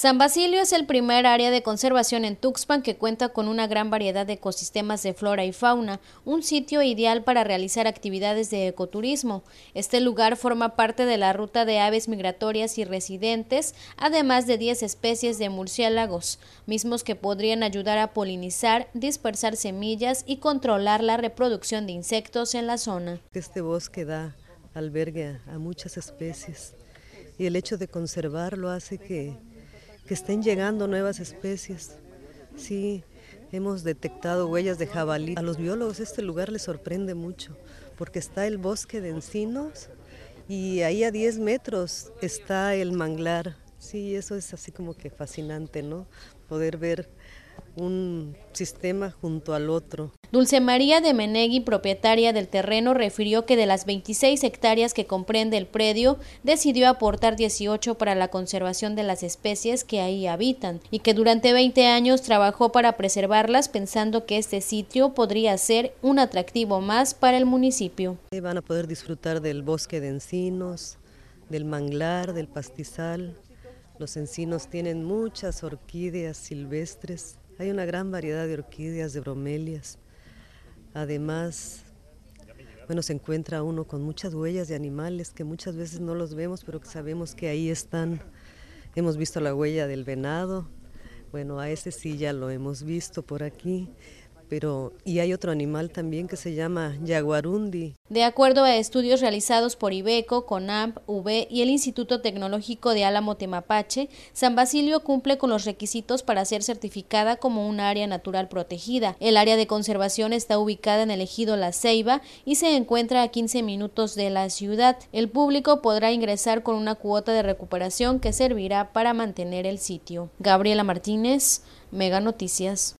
San Basilio es el primer área de conservación en Tuxpan que cuenta con una gran variedad de ecosistemas de flora y fauna, un sitio ideal para realizar actividades de ecoturismo. Este lugar forma parte de la ruta de aves migratorias y residentes, además de 10 especies de murciélagos, mismos que podrían ayudar a polinizar, dispersar semillas y controlar la reproducción de insectos en la zona. Este bosque da albergue a muchas especies y el hecho de conservarlo hace que que estén llegando nuevas especies. Sí, hemos detectado huellas de jabalí. A los biólogos este lugar les sorprende mucho porque está el bosque de encinos y ahí a 10 metros está el manglar. Sí, eso es así como que fascinante, ¿no? Poder ver un sistema junto al otro. Dulce María de Menegui, propietaria del terreno, refirió que de las 26 hectáreas que comprende el predio, decidió aportar 18 para la conservación de las especies que ahí habitan y que durante 20 años trabajó para preservarlas pensando que este sitio podría ser un atractivo más para el municipio. Van a poder disfrutar del bosque de encinos, del manglar, del pastizal. Los encinos tienen muchas orquídeas silvestres hay una gran variedad de orquídeas, de bromelias. Además, bueno, se encuentra uno con muchas huellas de animales que muchas veces no los vemos, pero que sabemos que ahí están. Hemos visto la huella del venado, bueno, a ese sí ya lo hemos visto por aquí pero y hay otro animal también que se llama jaguarundi. De acuerdo a estudios realizados por IBECO, CONAMP, UB y el Instituto Tecnológico de Álamo Temapache, San Basilio cumple con los requisitos para ser certificada como un área natural protegida. El área de conservación está ubicada en el ejido La Ceiba y se encuentra a 15 minutos de la ciudad. El público podrá ingresar con una cuota de recuperación que servirá para mantener el sitio. Gabriela Martínez, Mega Noticias.